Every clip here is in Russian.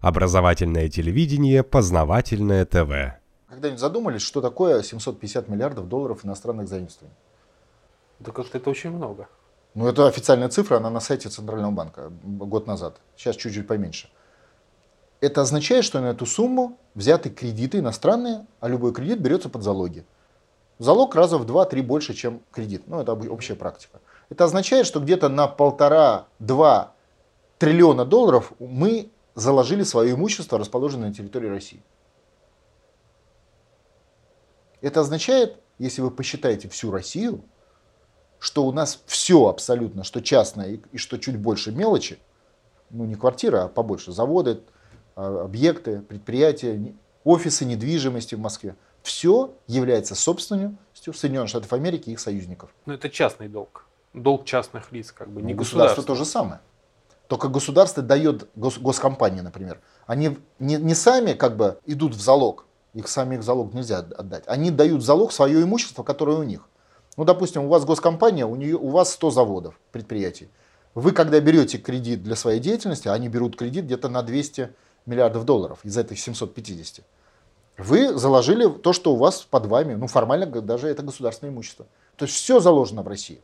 Образовательное телевидение, познавательное ТВ. Когда-нибудь задумались, что такое 750 миллиардов долларов иностранных заимствований? Да как-то это очень много. Ну, это официальная цифра, она на сайте Центрального банка год назад. Сейчас чуть-чуть поменьше. Это означает, что на эту сумму взяты кредиты иностранные, а любой кредит берется под залоги. Залог раза в 2-3 больше, чем кредит. Ну, это общая практика. Это означает, что где-то на полтора-два триллиона долларов мы заложили свое имущество, расположенное на территории России. Это означает, если вы посчитаете всю Россию, что у нас все абсолютно, что частное и, и что чуть больше мелочи, ну не квартира, а побольше, заводы, а, объекты, предприятия, офисы недвижимости в Москве, все является собственностью Соединенных Штатов Америки и их союзников. Но это частный долг. Долг частных лиц, как бы, не ну, государство. Государство то же самое. Только государство дает гос, госкомпании, например. Они не, не сами как бы идут в залог. Их сами их залог нельзя отдать. Они дают в залог свое имущество, которое у них. Ну, допустим, у вас госкомпания, у, нее, у вас 100 заводов, предприятий. Вы, когда берете кредит для своей деятельности, они берут кредит где-то на 200 миллиардов долларов из этих 750. Вы заложили то, что у вас под вами, ну, формально даже это государственное имущество. То есть все заложено в России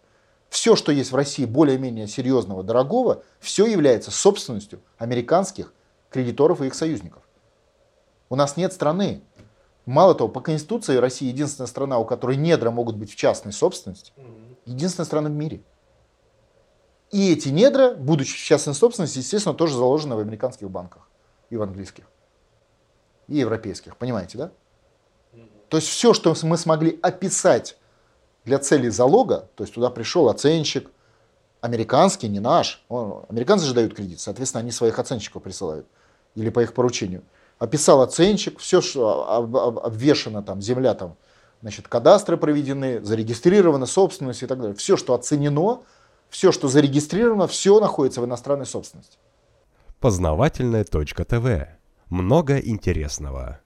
все, что есть в России более-менее серьезного, дорогого, все является собственностью американских кредиторов и их союзников. У нас нет страны. Мало того, по Конституции Россия единственная страна, у которой недра могут быть в частной собственности. Единственная страна в мире. И эти недра, будучи в частной собственности, естественно, тоже заложены в американских банках и в английских. И европейских. Понимаете, да? То есть все, что мы смогли описать для целей залога, то есть туда пришел оценщик, американский, не наш, он, американцы же дают кредит, соответственно, они своих оценщиков присылают, или по их поручению. Описал оценщик, все, что об, об, обвешено там, земля там, значит, кадастры проведены, зарегистрирована собственность и так далее. Все, что оценено, все, что зарегистрировано, все находится в иностранной собственности. Познавательная точка ТВ. Много интересного.